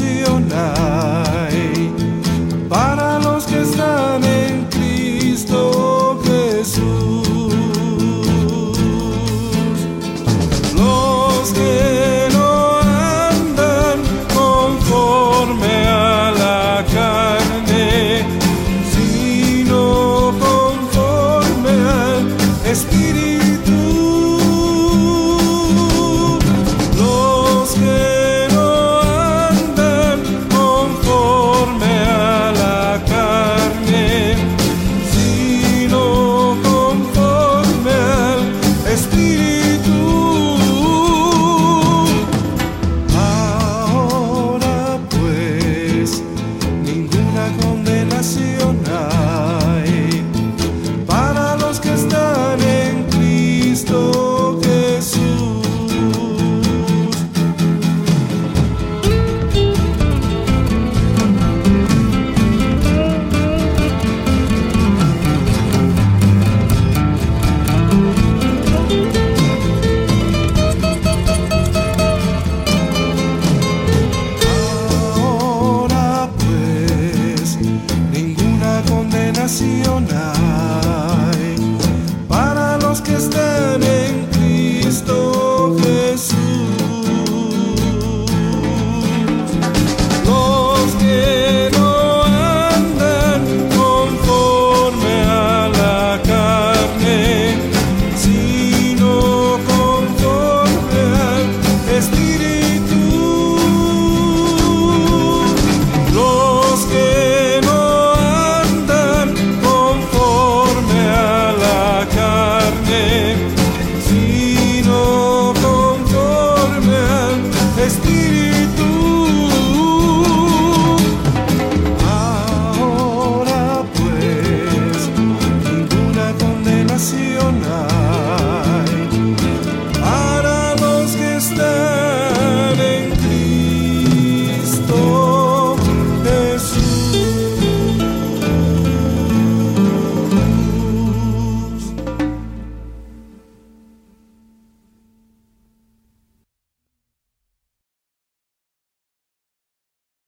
impressionar. emocional.